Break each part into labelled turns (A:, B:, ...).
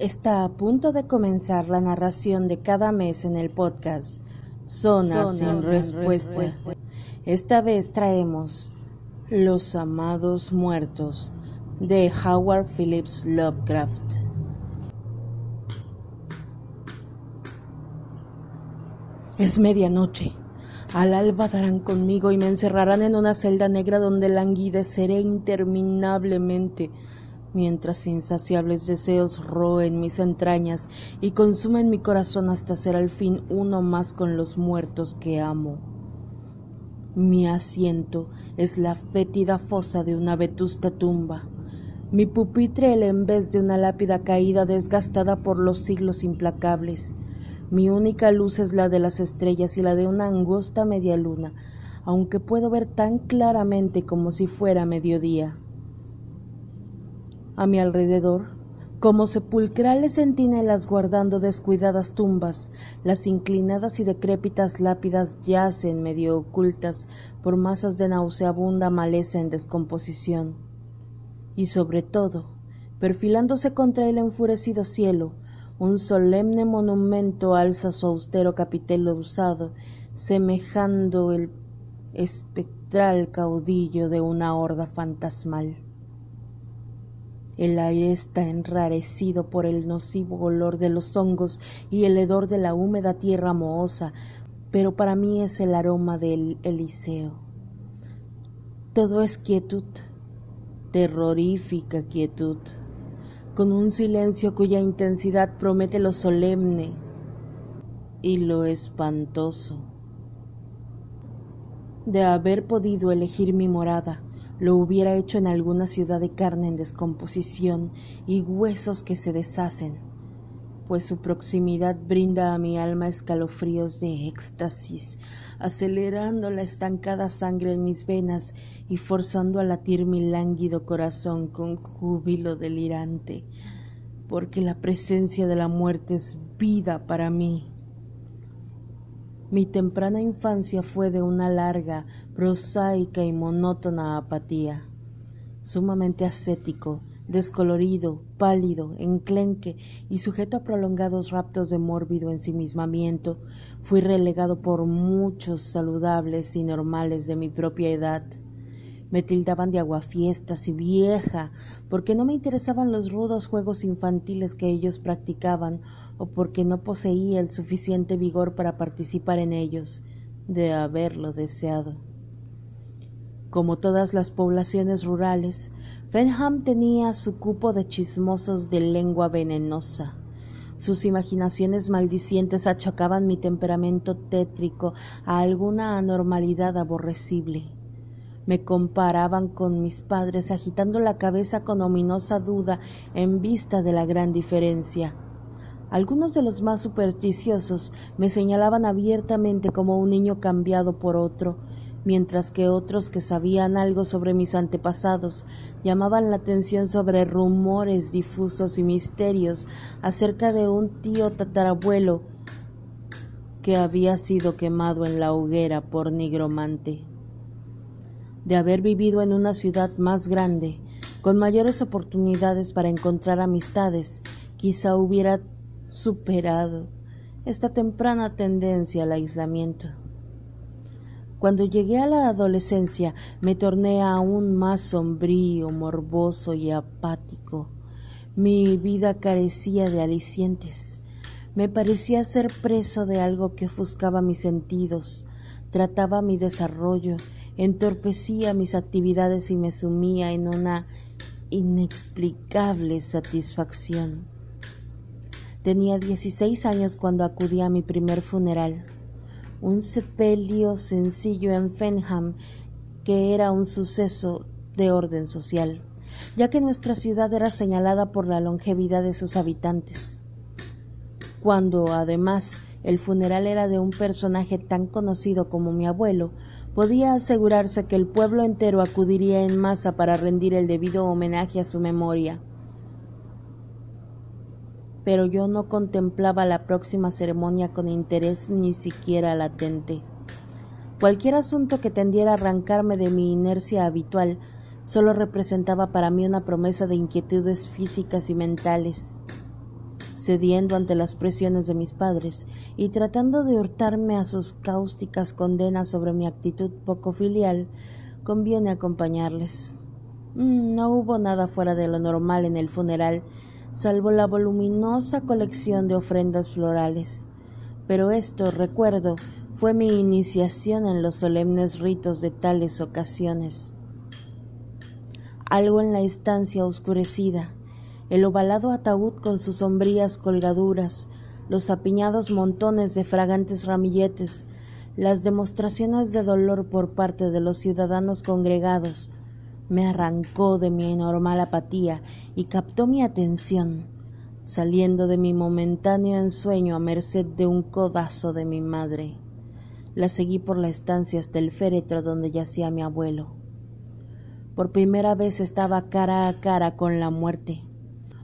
A: Está a punto de comenzar la narración de cada mes en el podcast Zona, sin, respuesta. Esta vez traemos Los Amados Muertos de Howard Phillips Lovecraft. Es medianoche. Al alba darán conmigo y me encerrarán en una celda negra donde languideceré interminablemente mientras insaciables deseos roen mis entrañas y consumen mi corazón hasta ser al fin uno más con los muertos que amo. Mi asiento es la fétida fosa de una vetusta tumba, mi pupitre el en vez de una lápida caída desgastada por los siglos implacables. Mi única luz es la de las estrellas y la de una angosta media luna, aunque puedo ver tan claramente como si fuera mediodía a mi alrededor, como sepulcrales centinelas guardando descuidadas tumbas, las inclinadas y decrépitas lápidas yacen medio ocultas por masas de nauseabunda maleza en descomposición. Y sobre todo, perfilándose contra el enfurecido cielo, un solemne monumento alza su austero capitello usado, semejando el espectral caudillo de una horda fantasmal. El aire está enrarecido por el nocivo olor de los hongos y el hedor de la húmeda tierra mohosa, pero para mí es el aroma del Eliseo. Todo es quietud, terrorífica quietud, con un silencio cuya intensidad promete lo solemne y lo espantoso. De haber podido elegir mi morada, lo hubiera hecho en alguna ciudad de carne en descomposición y huesos que se deshacen, pues su proximidad brinda a mi alma escalofríos de éxtasis, acelerando la estancada sangre en mis venas y forzando a latir mi lánguido corazón con júbilo delirante, porque la presencia de la muerte es vida para mí. Mi temprana infancia fue de una larga, prosaica y monótona apatía. Sumamente ascético, descolorido, pálido, enclenque y sujeto a prolongados raptos de mórbido ensimismamiento, fui relegado por muchos saludables y normales de mi propia edad. Me tildaban de aguafiestas y vieja, porque no me interesaban los rudos juegos infantiles que ellos practicaban o porque no poseía el suficiente vigor para participar en ellos, de haberlo deseado. Como todas las poblaciones rurales, Fenham tenía su cupo de chismosos de lengua venenosa. Sus imaginaciones maldicientes achacaban mi temperamento tétrico a alguna anormalidad aborrecible. Me comparaban con mis padres agitando la cabeza con ominosa duda en vista de la gran diferencia. Algunos de los más supersticiosos me señalaban abiertamente como un niño cambiado por otro, mientras que otros que sabían algo sobre mis antepasados llamaban la atención sobre rumores difusos y misterios acerca de un tío tatarabuelo que había sido quemado en la hoguera por nigromante. De haber vivido en una ciudad más grande, con mayores oportunidades para encontrar amistades, quizá hubiera superado esta temprana tendencia al aislamiento. Cuando llegué a la adolescencia me torné aún más sombrío, morboso y apático. Mi vida carecía de alicientes. Me parecía ser preso de algo que ofuscaba mis sentidos, trataba mi desarrollo, entorpecía mis actividades y me sumía en una inexplicable satisfacción. Tenía 16 años cuando acudí a mi primer funeral, un sepelio sencillo en Fenham que era un suceso de orden social, ya que nuestra ciudad era señalada por la longevidad de sus habitantes. Cuando, además, el funeral era de un personaje tan conocido como mi abuelo, podía asegurarse que el pueblo entero acudiría en masa para rendir el debido homenaje a su memoria pero yo no contemplaba la próxima ceremonia con interés ni siquiera latente. Cualquier asunto que tendiera a arrancarme de mi inercia habitual solo representaba para mí una promesa de inquietudes físicas y mentales. cediendo ante las presiones de mis padres y tratando de hurtarme a sus cáusticas condenas sobre mi actitud poco filial, conviene acompañarles. Mm, no hubo nada fuera de lo normal en el funeral, salvo la voluminosa colección de ofrendas florales. Pero esto, recuerdo, fue mi iniciación en los solemnes ritos de tales ocasiones. Algo en la estancia oscurecida, el ovalado ataúd con sus sombrías colgaduras, los apiñados montones de fragantes ramilletes, las demostraciones de dolor por parte de los ciudadanos congregados, me arrancó de mi normal apatía y captó mi atención, saliendo de mi momentáneo ensueño a merced de un codazo de mi madre. La seguí por la estancia hasta el féretro donde yacía mi abuelo. Por primera vez estaba cara a cara con la muerte.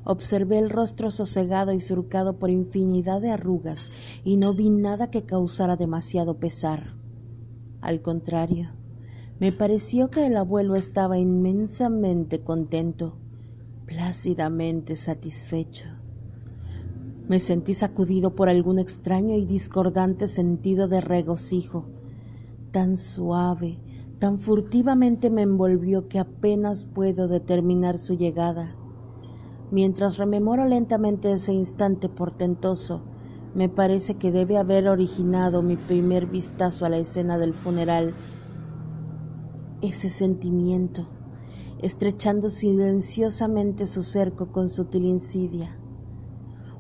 A: Observé el rostro sosegado y surcado por infinidad de arrugas y no vi nada que causara demasiado pesar. Al contrario, me pareció que el abuelo estaba inmensamente contento, plácidamente satisfecho. Me sentí sacudido por algún extraño y discordante sentido de regocijo. Tan suave, tan furtivamente me envolvió que apenas puedo determinar su llegada. Mientras rememoro lentamente ese instante portentoso, me parece que debe haber originado mi primer vistazo a la escena del funeral ese sentimiento, estrechando silenciosamente su cerco con sutil insidia.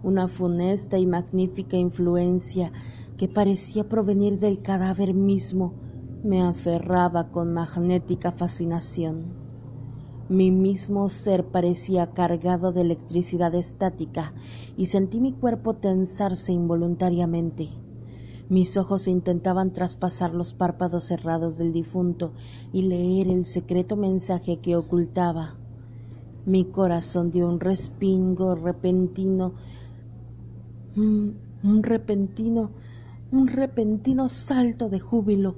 A: Una funesta y magnífica influencia que parecía provenir del cadáver mismo me aferraba con magnética fascinación. Mi mismo ser parecía cargado de electricidad estática y sentí mi cuerpo tensarse involuntariamente. Mis ojos intentaban traspasar los párpados cerrados del difunto y leer el secreto mensaje que ocultaba. Mi corazón dio un respingo repentino, un repentino, un repentino salto de júbilo,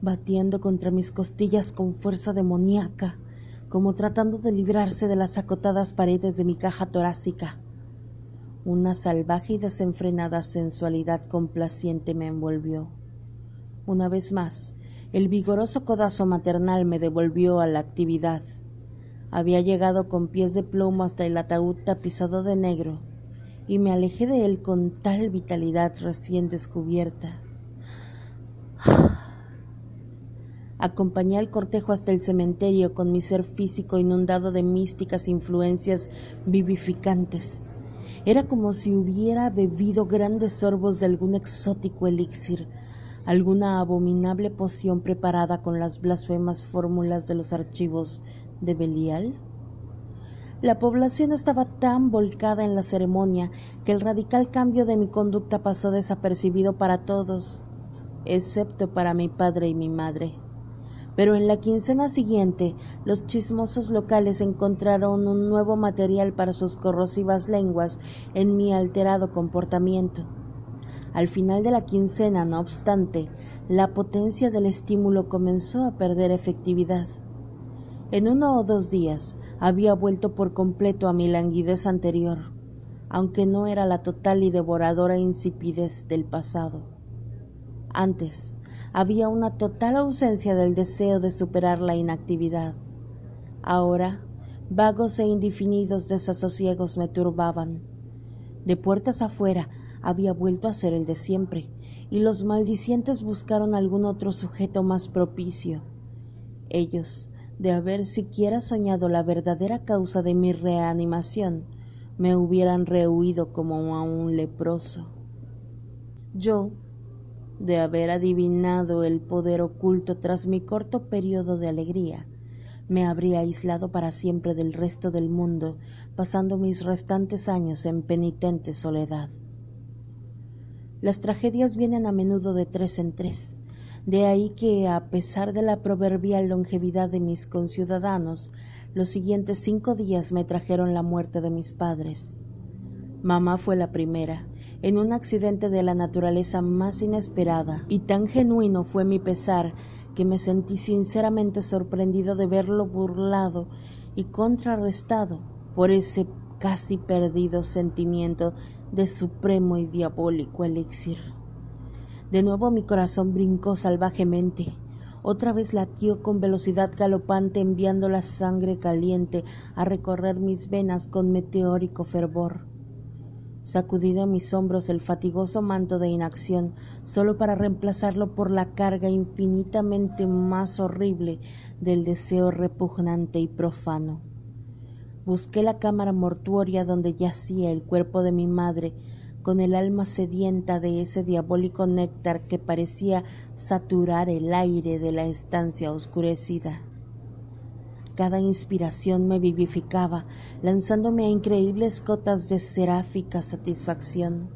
A: batiendo contra mis costillas con fuerza demoníaca como tratando de librarse de las acotadas paredes de mi caja torácica. Una salvaje y desenfrenada sensualidad complaciente me envolvió. Una vez más, el vigoroso codazo maternal me devolvió a la actividad. Había llegado con pies de plomo hasta el ataúd tapizado de negro, y me alejé de él con tal vitalidad recién descubierta. Acompañé al cortejo hasta el cementerio con mi ser físico inundado de místicas influencias vivificantes. Era como si hubiera bebido grandes sorbos de algún exótico elixir, alguna abominable poción preparada con las blasfemas fórmulas de los archivos de Belial. La población estaba tan volcada en la ceremonia que el radical cambio de mi conducta pasó desapercibido para todos, excepto para mi padre y mi madre pero en la quincena siguiente los chismosos locales encontraron un nuevo material para sus corrosivas lenguas en mi alterado comportamiento. Al final de la quincena, no obstante, la potencia del estímulo comenzó a perder efectividad. En uno o dos días había vuelto por completo a mi languidez anterior, aunque no era la total y devoradora insipidez del pasado. Antes, había una total ausencia del deseo de superar la inactividad. Ahora, vagos e indefinidos desasosiegos me turbaban. De puertas afuera había vuelto a ser el de siempre, y los maldicientes buscaron algún otro sujeto más propicio. Ellos, de haber siquiera soñado la verdadera causa de mi reanimación, me hubieran rehuido como a un leproso. Yo, de haber adivinado el poder oculto tras mi corto periodo de alegría, me habría aislado para siempre del resto del mundo, pasando mis restantes años en penitente soledad. Las tragedias vienen a menudo de tres en tres, de ahí que, a pesar de la proverbial longevidad de mis conciudadanos, los siguientes cinco días me trajeron la muerte de mis padres. Mamá fue la primera, en un accidente de la naturaleza más inesperada, y tan genuino fue mi pesar que me sentí sinceramente sorprendido de verlo burlado y contrarrestado por ese casi perdido sentimiento de supremo y diabólico elixir. De nuevo mi corazón brincó salvajemente. Otra vez latió con velocidad galopante enviando la sangre caliente a recorrer mis venas con meteórico fervor. Sacudí de mis hombros el fatigoso manto de inacción, solo para reemplazarlo por la carga infinitamente más horrible del deseo repugnante y profano. Busqué la cámara mortuoria donde yacía el cuerpo de mi madre, con el alma sedienta de ese diabólico néctar que parecía saturar el aire de la estancia oscurecida. Cada inspiración me vivificaba, lanzándome a increíbles cotas de seráfica satisfacción.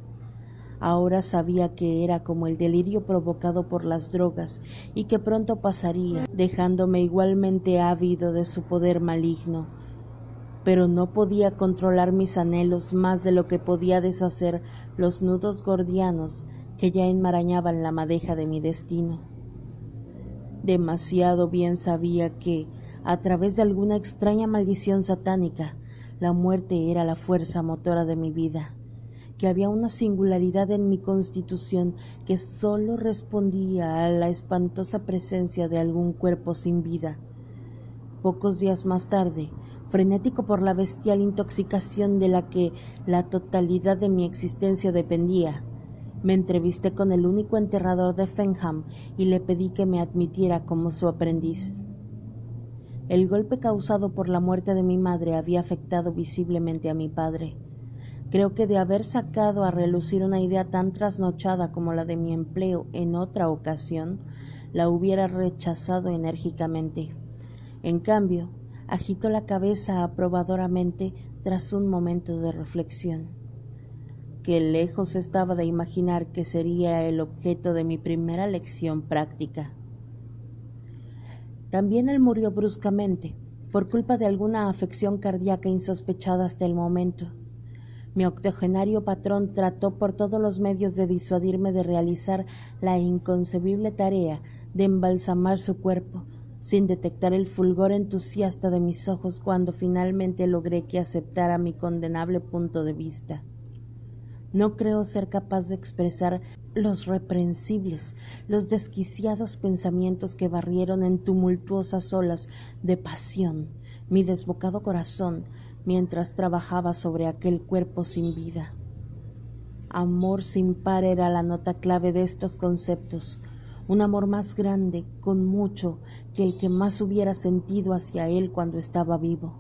A: Ahora sabía que era como el delirio provocado por las drogas y que pronto pasaría, dejándome igualmente ávido de su poder maligno. Pero no podía controlar mis anhelos más de lo que podía deshacer los nudos gordianos que ya enmarañaban la madeja de mi destino. Demasiado bien sabía que, a través de alguna extraña maldición satánica, la muerte era la fuerza motora de mi vida, que había una singularidad en mi constitución que sólo respondía a la espantosa presencia de algún cuerpo sin vida. Pocos días más tarde, frenético por la bestial intoxicación de la que la totalidad de mi existencia dependía, me entrevisté con el único enterrador de Fenham y le pedí que me admitiera como su aprendiz. El golpe causado por la muerte de mi madre había afectado visiblemente a mi padre. Creo que de haber sacado a relucir una idea tan trasnochada como la de mi empleo en otra ocasión, la hubiera rechazado enérgicamente. En cambio, agitó la cabeza aprobadoramente tras un momento de reflexión. Que lejos estaba de imaginar que sería el objeto de mi primera lección práctica. También él murió bruscamente, por culpa de alguna afección cardíaca insospechada hasta el momento. Mi octogenario patrón trató por todos los medios de disuadirme de realizar la inconcebible tarea de embalsamar su cuerpo, sin detectar el fulgor entusiasta de mis ojos cuando finalmente logré que aceptara mi condenable punto de vista. No creo ser capaz de expresar los reprensibles, los desquiciados pensamientos que barrieron en tumultuosas olas de pasión mi desbocado corazón mientras trabajaba sobre aquel cuerpo sin vida. Amor sin par era la nota clave de estos conceptos, un amor más grande, con mucho, que el que más hubiera sentido hacia él cuando estaba vivo.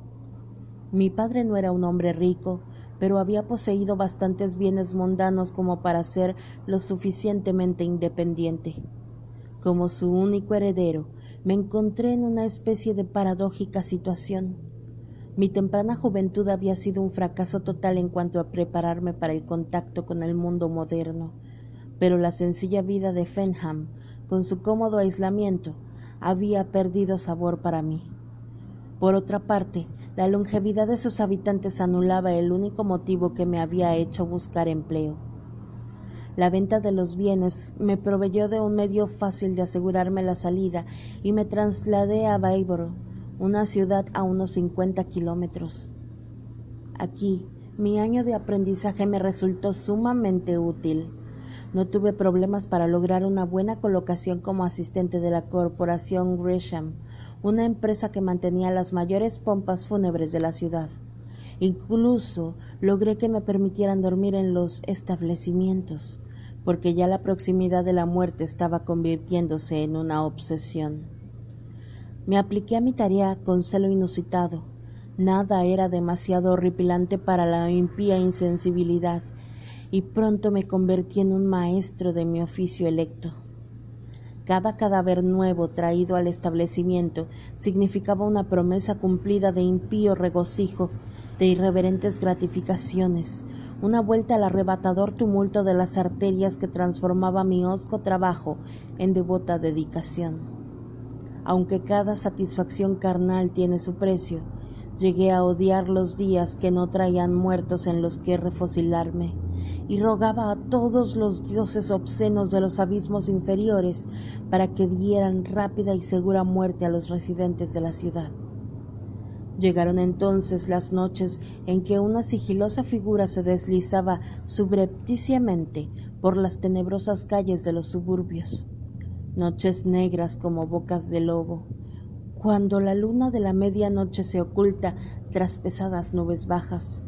A: Mi padre no era un hombre rico, pero había poseído bastantes bienes mundanos como para ser lo suficientemente independiente. Como su único heredero, me encontré en una especie de paradójica situación. Mi temprana juventud había sido un fracaso total en cuanto a prepararme para el contacto con el mundo moderno, pero la sencilla vida de Fenham, con su cómodo aislamiento, había perdido sabor para mí. Por otra parte, la longevidad de sus habitantes anulaba el único motivo que me había hecho buscar empleo. La venta de los bienes me proveyó de un medio fácil de asegurarme la salida y me trasladé a Bayboro, una ciudad a unos cincuenta kilómetros. Aquí, mi año de aprendizaje me resultó sumamente útil. No tuve problemas para lograr una buena colocación como asistente de la corporación Gresham, una empresa que mantenía las mayores pompas fúnebres de la ciudad. Incluso logré que me permitieran dormir en los establecimientos, porque ya la proximidad de la muerte estaba convirtiéndose en una obsesión. Me apliqué a mi tarea con celo inusitado. Nada era demasiado horripilante para la impía insensibilidad, y pronto me convertí en un maestro de mi oficio electo. Cada cadáver nuevo traído al establecimiento significaba una promesa cumplida de impío regocijo, de irreverentes gratificaciones, una vuelta al arrebatador tumulto de las arterias que transformaba mi hosco trabajo en devota dedicación. Aunque cada satisfacción carnal tiene su precio, llegué a odiar los días que no traían muertos en los que refocilarme y rogaba a todos los dioses obscenos de los abismos inferiores para que dieran rápida y segura muerte a los residentes de la ciudad. Llegaron entonces las noches en que una sigilosa figura se deslizaba subrepticiamente por las tenebrosas calles de los suburbios, noches negras como bocas de lobo, cuando la luna de la medianoche se oculta tras pesadas nubes bajas.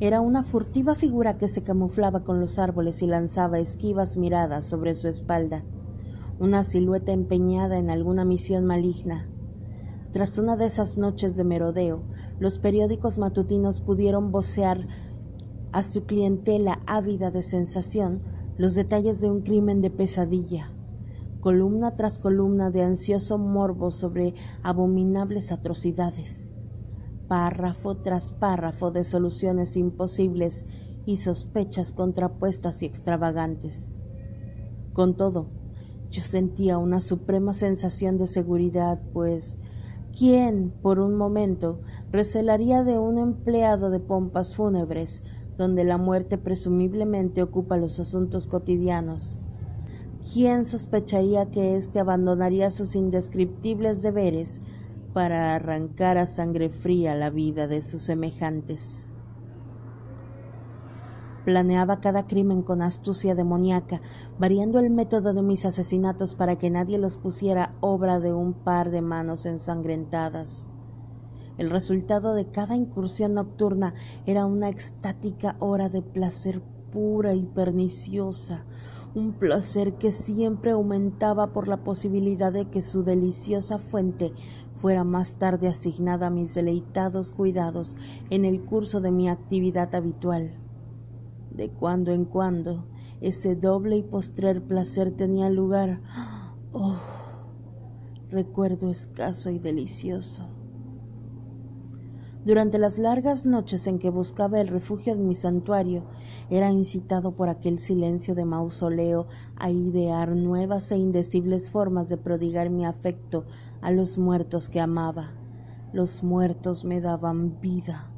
A: Era una furtiva figura que se camuflaba con los árboles y lanzaba esquivas miradas sobre su espalda, una silueta empeñada en alguna misión maligna. Tras una de esas noches de merodeo, los periódicos matutinos pudieron vocear a su clientela ávida de sensación los detalles de un crimen de pesadilla, columna tras columna de ansioso morbo sobre abominables atrocidades, párrafo tras párrafo de soluciones imposibles y sospechas contrapuestas y extravagantes. Con todo, yo sentía una suprema sensación de seguridad, pues ¿Quién, por un momento, recelaría de un empleado de pompas fúnebres, donde la muerte presumiblemente ocupa los asuntos cotidianos? ¿Quién sospecharía que éste abandonaría sus indescriptibles deberes para arrancar a sangre fría la vida de sus semejantes? Planeaba cada crimen con astucia demoníaca, variando el método de mis asesinatos para que nadie los pusiera obra de un par de manos ensangrentadas. El resultado de cada incursión nocturna era una extática hora de placer pura y perniciosa, un placer que siempre aumentaba por la posibilidad de que su deliciosa fuente fuera más tarde asignada a mis deleitados cuidados en el curso de mi actividad habitual. De cuando en cuando ese doble y postrer placer tenía lugar. Oh, recuerdo escaso y delicioso. Durante las largas noches en que buscaba el refugio de mi santuario, era incitado por aquel silencio de mausoleo a idear nuevas e indecibles formas de prodigar mi afecto a los muertos que amaba. Los muertos me daban vida.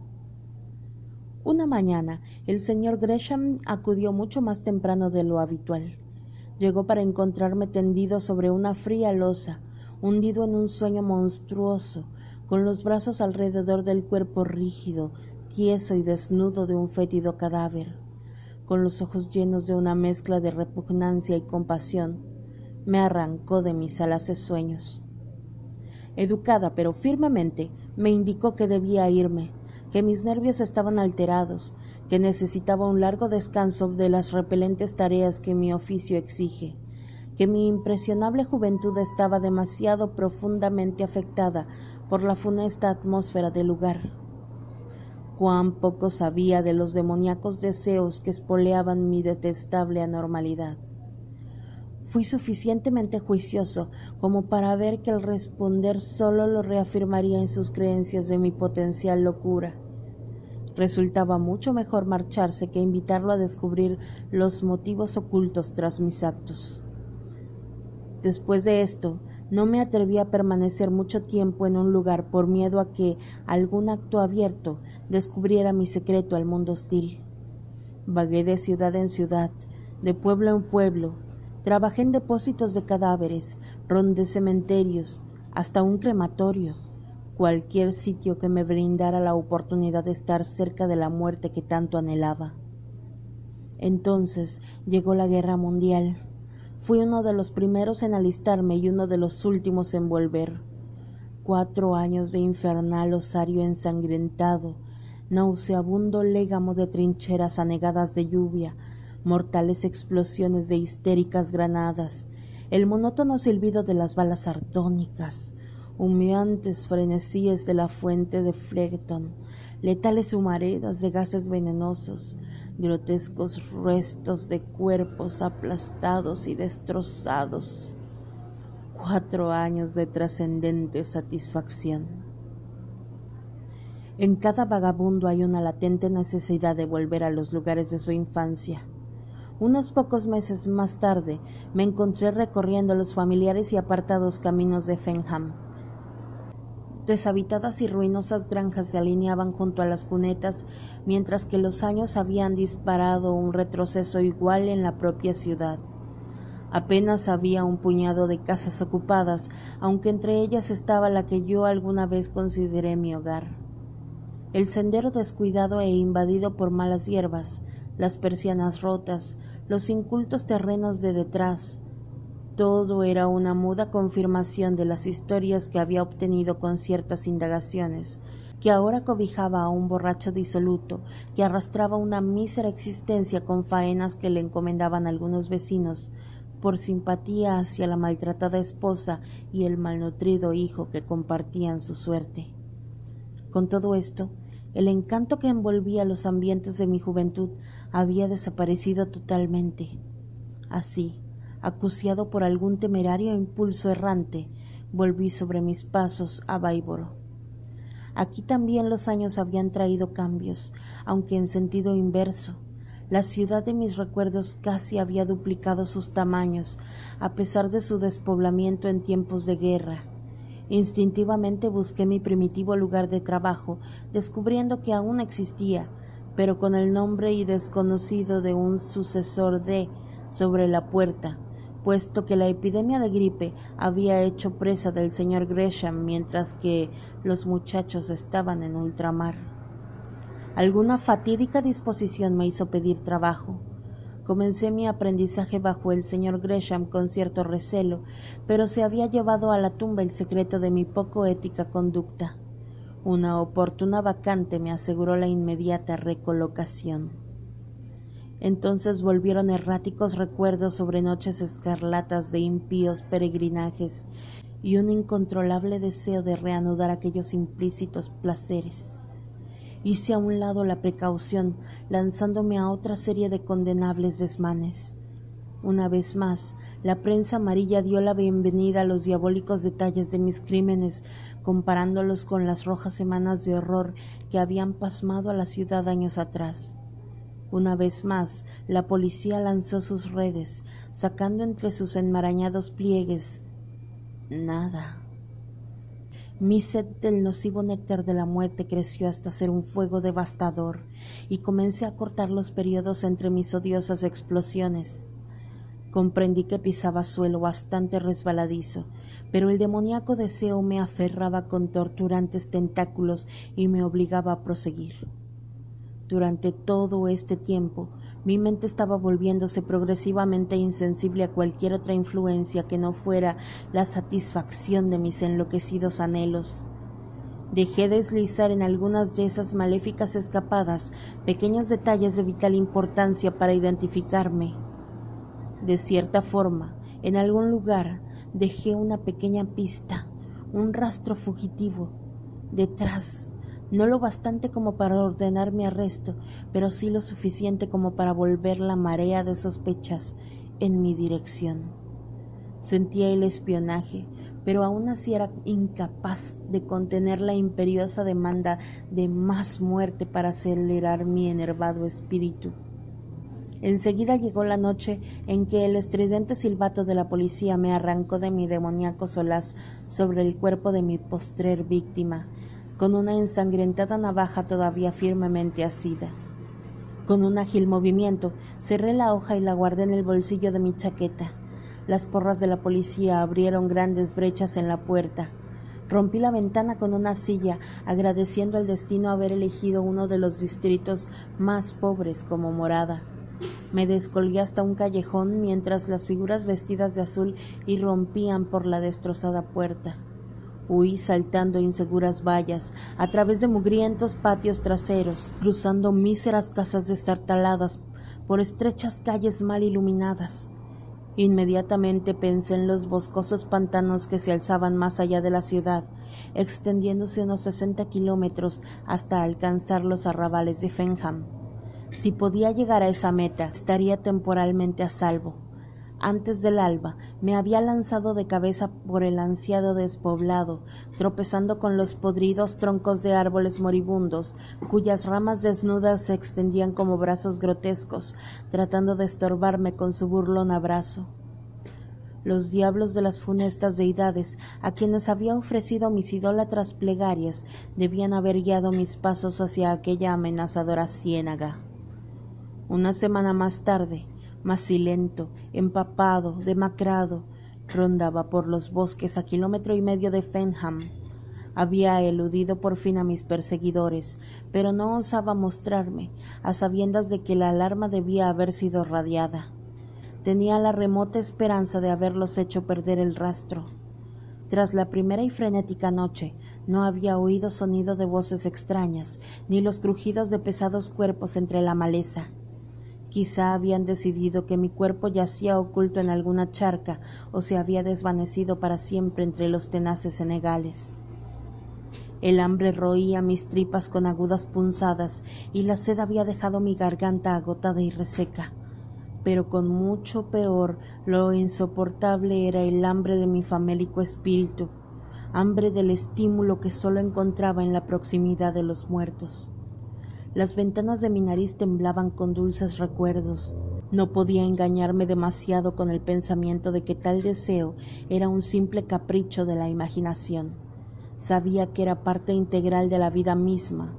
A: Una mañana el señor Gresham acudió mucho más temprano de lo habitual. Llegó para encontrarme tendido sobre una fría losa, hundido en un sueño monstruoso, con los brazos alrededor del cuerpo rígido, tieso y desnudo de un fétido cadáver, con los ojos llenos de una mezcla de repugnancia y compasión, me arrancó de mis alaces sueños. Educada pero firmemente, me indicó que debía irme, que mis nervios estaban alterados, que necesitaba un largo descanso de las repelentes tareas que mi oficio exige, que mi impresionable juventud estaba demasiado profundamente afectada por la funesta atmósfera del lugar. Cuán poco sabía de los demoníacos deseos que espoleaban mi detestable anormalidad. Fui suficientemente juicioso como para ver que el responder solo lo reafirmaría en sus creencias de mi potencial locura. Resultaba mucho mejor marcharse que invitarlo a descubrir los motivos ocultos tras mis actos. Después de esto, no me atreví a permanecer mucho tiempo en un lugar por miedo a que algún acto abierto descubriera mi secreto al mundo hostil. Vagué de ciudad en ciudad, de pueblo en pueblo, Trabajé en depósitos de cadáveres, rondé cementerios, hasta un crematorio, cualquier sitio que me brindara la oportunidad de estar cerca de la muerte que tanto anhelaba. Entonces llegó la guerra mundial. Fui uno de los primeros en alistarme y uno de los últimos en volver. Cuatro años de infernal osario ensangrentado, nauseabundo légamo de trincheras anegadas de lluvia, mortales explosiones de histéricas granadas, el monótono silbido de las balas artónicas, humeantes frenesíes de la fuente de Flegton, letales humaredas de gases venenosos, grotescos restos de cuerpos aplastados y destrozados. Cuatro años de trascendente satisfacción. En cada vagabundo hay una latente necesidad de volver a los lugares de su infancia, unos pocos meses más tarde me encontré recorriendo los familiares y apartados caminos de Fenham. Deshabitadas y ruinosas granjas se alineaban junto a las cunetas, mientras que los años habían disparado un retroceso igual en la propia ciudad. Apenas había un puñado de casas ocupadas, aunque entre ellas estaba la que yo alguna vez consideré mi hogar. El sendero descuidado e invadido por malas hierbas, las persianas rotas, los incultos terrenos de detrás, todo era una muda confirmación de las historias que había obtenido con ciertas indagaciones, que ahora cobijaba a un borracho disoluto que arrastraba una mísera existencia con faenas que le encomendaban algunos vecinos por simpatía hacia la maltratada esposa y el malnutrido hijo que compartían su suerte. Con todo esto, el encanto que envolvía los ambientes de mi juventud había desaparecido totalmente. Así, acuciado por algún temerario impulso errante, volví sobre mis pasos a Baiboro. Aquí también los años habían traído cambios, aunque en sentido inverso. La ciudad de mis recuerdos casi había duplicado sus tamaños, a pesar de su despoblamiento en tiempos de guerra. Instintivamente busqué mi primitivo lugar de trabajo, descubriendo que aún existía, pero con el nombre y desconocido de un sucesor de sobre la puerta, puesto que la epidemia de gripe había hecho presa del señor Gresham mientras que los muchachos estaban en ultramar. Alguna fatídica disposición me hizo pedir trabajo. Comencé mi aprendizaje bajo el señor Gresham con cierto recelo, pero se había llevado a la tumba el secreto de mi poco ética conducta. Una oportuna vacante me aseguró la inmediata recolocación. Entonces volvieron erráticos recuerdos sobre noches escarlatas de impíos peregrinajes y un incontrolable deseo de reanudar aquellos implícitos placeres. Hice a un lado la precaución, lanzándome a otra serie de condenables desmanes. Una vez más, la prensa amarilla dio la bienvenida a los diabólicos detalles de mis crímenes, comparándolos con las rojas semanas de horror que habían pasmado a la ciudad años atrás. Una vez más, la policía lanzó sus redes, sacando entre sus enmarañados pliegues nada. Mi sed del nocivo néctar de la muerte creció hasta ser un fuego devastador, y comencé a cortar los periodos entre mis odiosas explosiones. Comprendí que pisaba suelo bastante resbaladizo, pero el demoníaco deseo me aferraba con torturantes tentáculos y me obligaba a proseguir. Durante todo este tiempo, mi mente estaba volviéndose progresivamente insensible a cualquier otra influencia que no fuera la satisfacción de mis enloquecidos anhelos. Dejé deslizar en algunas de esas maléficas escapadas pequeños detalles de vital importancia para identificarme. De cierta forma, en algún lugar dejé una pequeña pista, un rastro fugitivo, detrás no lo bastante como para ordenar mi arresto, pero sí lo suficiente como para volver la marea de sospechas en mi dirección. Sentía el espionaje, pero aún así era incapaz de contener la imperiosa demanda de más muerte para acelerar mi enervado espíritu. Enseguida llegó la noche en que el estridente silbato de la policía me arrancó de mi demoníaco solaz sobre el cuerpo de mi postrer víctima, con una ensangrentada navaja todavía firmemente asida. Con un ágil movimiento cerré la hoja y la guardé en el bolsillo de mi chaqueta. Las porras de la policía abrieron grandes brechas en la puerta. Rompí la ventana con una silla, agradeciendo al destino haber elegido uno de los distritos más pobres como morada. Me descolgué hasta un callejón mientras las figuras vestidas de azul irrumpían por la destrozada puerta. Huí saltando inseguras vallas, a través de mugrientos patios traseros, cruzando míseras casas destartaladas por estrechas calles mal iluminadas. Inmediatamente pensé en los boscosos pantanos que se alzaban más allá de la ciudad, extendiéndose unos sesenta kilómetros hasta alcanzar los arrabales de Fenham. Si podía llegar a esa meta, estaría temporalmente a salvo antes del alba, me había lanzado de cabeza por el ansiado despoblado, tropezando con los podridos troncos de árboles moribundos, cuyas ramas desnudas se extendían como brazos grotescos, tratando de estorbarme con su burlón abrazo. Los diablos de las funestas deidades, a quienes había ofrecido mis idólatras plegarias, debían haber guiado mis pasos hacia aquella amenazadora ciénaga. Una semana más tarde, macilento, empapado, demacrado, rondaba por los bosques a kilómetro y medio de Fenham. Había eludido por fin a mis perseguidores, pero no osaba mostrarme, a sabiendas de que la alarma debía haber sido radiada. Tenía la remota esperanza de haberlos hecho perder el rastro. Tras la primera y frenética noche, no había oído sonido de voces extrañas, ni los crujidos de pesados cuerpos entre la maleza. Quizá habían decidido que mi cuerpo yacía oculto en alguna charca o se había desvanecido para siempre entre los tenaces senegales. El hambre roía mis tripas con agudas punzadas y la sed había dejado mi garganta agotada y reseca. Pero con mucho peor lo insoportable era el hambre de mi famélico espíritu, hambre del estímulo que solo encontraba en la proximidad de los muertos. Las ventanas de mi nariz temblaban con dulces recuerdos. No podía engañarme demasiado con el pensamiento de que tal deseo era un simple capricho de la imaginación. Sabía que era parte integral de la vida misma,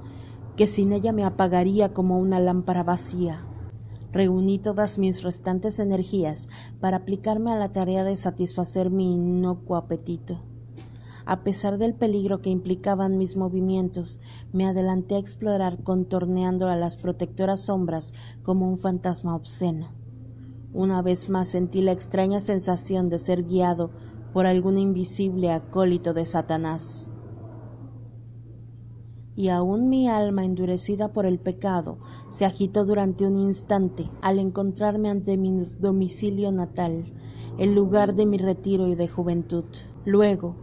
A: que sin ella me apagaría como una lámpara vacía. Reuní todas mis restantes energías para aplicarme a la tarea de satisfacer mi inocuo apetito. A pesar del peligro que implicaban mis movimientos, me adelanté a explorar contorneando a las protectoras sombras como un fantasma obsceno. Una vez más sentí la extraña sensación de ser guiado por algún invisible acólito de Satanás. Y aún mi alma endurecida por el pecado se agitó durante un instante al encontrarme ante mi domicilio natal, el lugar de mi retiro y de juventud. Luego,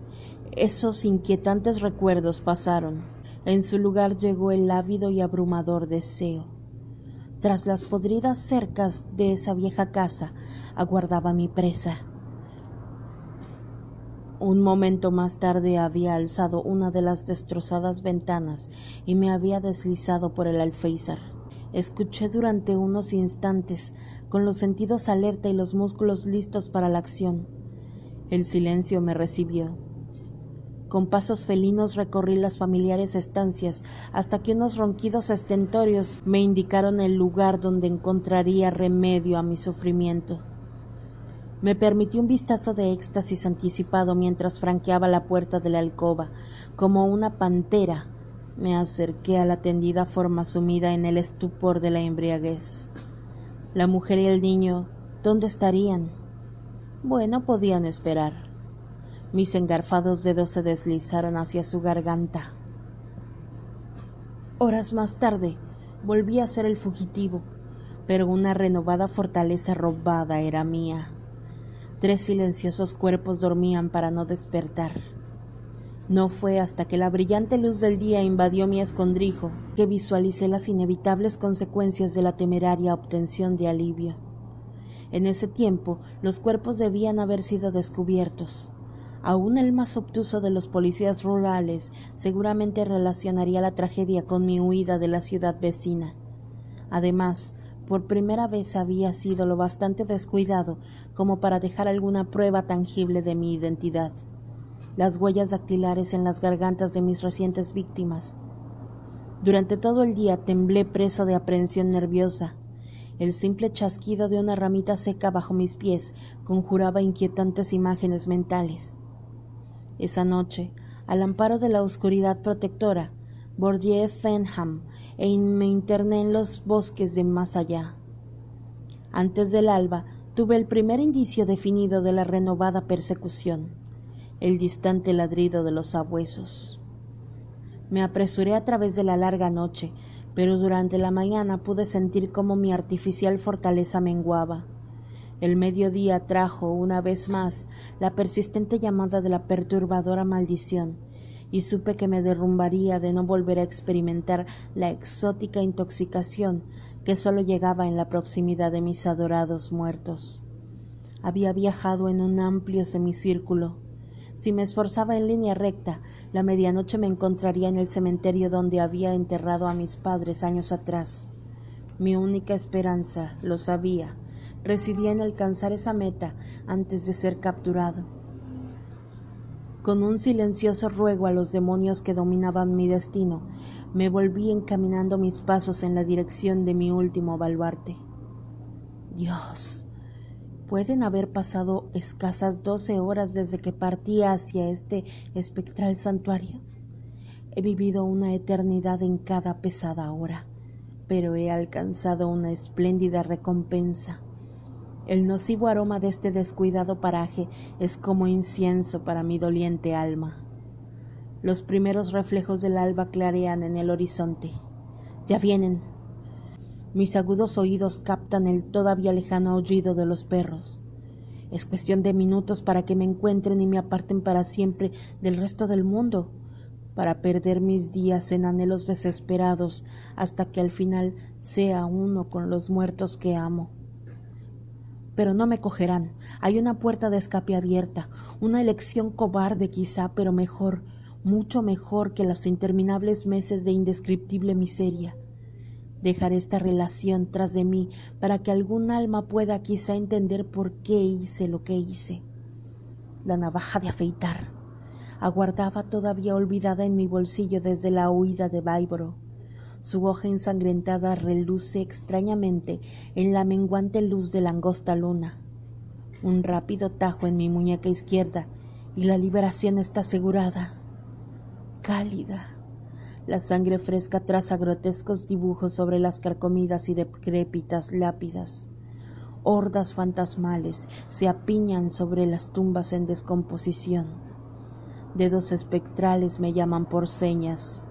A: esos inquietantes recuerdos pasaron. En su lugar llegó el ávido y abrumador deseo. Tras las podridas cercas de esa vieja casa aguardaba mi presa. Un momento más tarde había alzado una de las destrozadas ventanas y me había deslizado por el alféizar. Escuché durante unos instantes, con los sentidos alerta y los músculos listos para la acción. El silencio me recibió. Con pasos felinos recorrí las familiares estancias hasta que unos ronquidos estentorios me indicaron el lugar donde encontraría remedio a mi sufrimiento. Me permití un vistazo de éxtasis anticipado mientras franqueaba la puerta de la alcoba. Como una pantera, me acerqué a la tendida forma sumida en el estupor de la embriaguez. La mujer y el niño, ¿dónde estarían? Bueno, podían esperar. Mis engarfados dedos se deslizaron hacia su garganta. Horas más tarde volví a ser el fugitivo, pero una renovada fortaleza robada era mía. Tres silenciosos cuerpos dormían para no despertar. No fue hasta que la brillante luz del día invadió mi escondrijo que visualicé las inevitables consecuencias de la temeraria obtención de alivio. En ese tiempo los cuerpos debían haber sido descubiertos. Aún el más obtuso de los policías rurales seguramente relacionaría la tragedia con mi huida de la ciudad vecina. Además, por primera vez había sido lo bastante descuidado como para dejar alguna prueba tangible de mi identidad. Las huellas dactilares en las gargantas de mis recientes víctimas. Durante todo el día temblé preso de aprehensión nerviosa. El simple chasquido de una ramita seca bajo mis pies conjuraba inquietantes imágenes mentales. Esa noche, al amparo de la oscuridad protectora, bordeé Fenham e me interné en los bosques de más allá. Antes del alba tuve el primer indicio definido de la renovada persecución, el distante ladrido de los sabuesos. Me apresuré a través de la larga noche, pero durante la mañana pude sentir cómo mi artificial fortaleza menguaba. El mediodía trajo una vez más la persistente llamada de la perturbadora maldición, y supe que me derrumbaría de no volver a experimentar la exótica intoxicación que sólo llegaba en la proximidad de mis adorados muertos. Había viajado en un amplio semicírculo. Si me esforzaba en línea recta, la medianoche me encontraría en el cementerio donde había enterrado a mis padres años atrás. Mi única esperanza, lo sabía, residía en alcanzar esa meta antes de ser capturado. Con un silencioso ruego a los demonios que dominaban mi destino, me volví encaminando mis pasos en la dirección de mi último baluarte. Dios. Pueden haber pasado escasas doce horas desde que partí hacia este espectral santuario. He vivido una eternidad en cada pesada hora, pero he alcanzado una espléndida recompensa. El nocivo aroma de este descuidado paraje es como incienso para mi doliente alma. Los primeros reflejos del alba clarean en el horizonte. Ya vienen. Mis agudos oídos captan el todavía lejano aullido de los perros. Es cuestión de minutos para que me encuentren y me aparten para siempre del resto del mundo, para perder mis días en anhelos desesperados hasta que al final sea uno con los muertos que amo pero no me cogerán. Hay una puerta de escape abierta, una elección cobarde quizá, pero mejor, mucho mejor que los interminables meses de indescriptible miseria. Dejaré esta relación tras de mí para que algún alma pueda quizá entender por qué hice lo que hice. La navaja de afeitar aguardaba todavía olvidada en mi bolsillo desde la huida de Baibro su hoja ensangrentada reluce extrañamente en la menguante luz de la angosta luna. Un rápido tajo en mi muñeca izquierda y la liberación está asegurada. Cálida. La sangre fresca traza grotescos dibujos sobre las carcomidas y decrépitas lápidas. Hordas fantasmales se apiñan sobre las tumbas en descomposición. Dedos espectrales me llaman por señas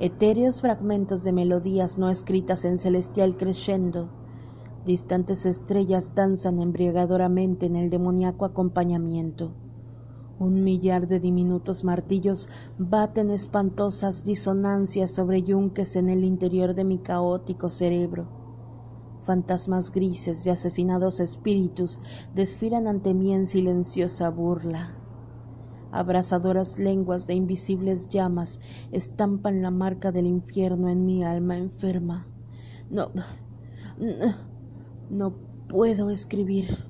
A: etéreos fragmentos de melodías no escritas en celestial crescendo. Distantes estrellas danzan embriagadoramente en el demoníaco acompañamiento. Un millar de diminutos martillos baten espantosas disonancias sobre yunques en el interior de mi caótico cerebro. Fantasmas grises de asesinados espíritus desfilan ante mí en silenciosa burla abrasadoras lenguas de invisibles llamas estampan la marca del infierno en mi alma enferma. No, no, no puedo escribir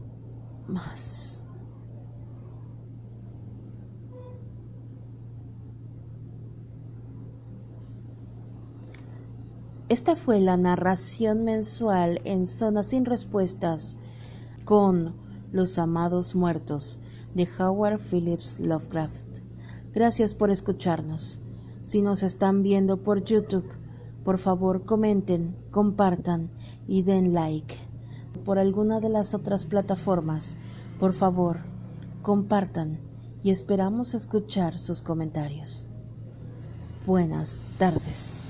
A: más. Esta fue la narración mensual en Zonas sin Respuestas con Los Amados Muertos de Howard Phillips Lovecraft. Gracias por escucharnos. Si nos están viendo por YouTube, por favor comenten, compartan y den like. Por alguna de las otras plataformas, por favor, compartan y esperamos escuchar sus comentarios. Buenas tardes.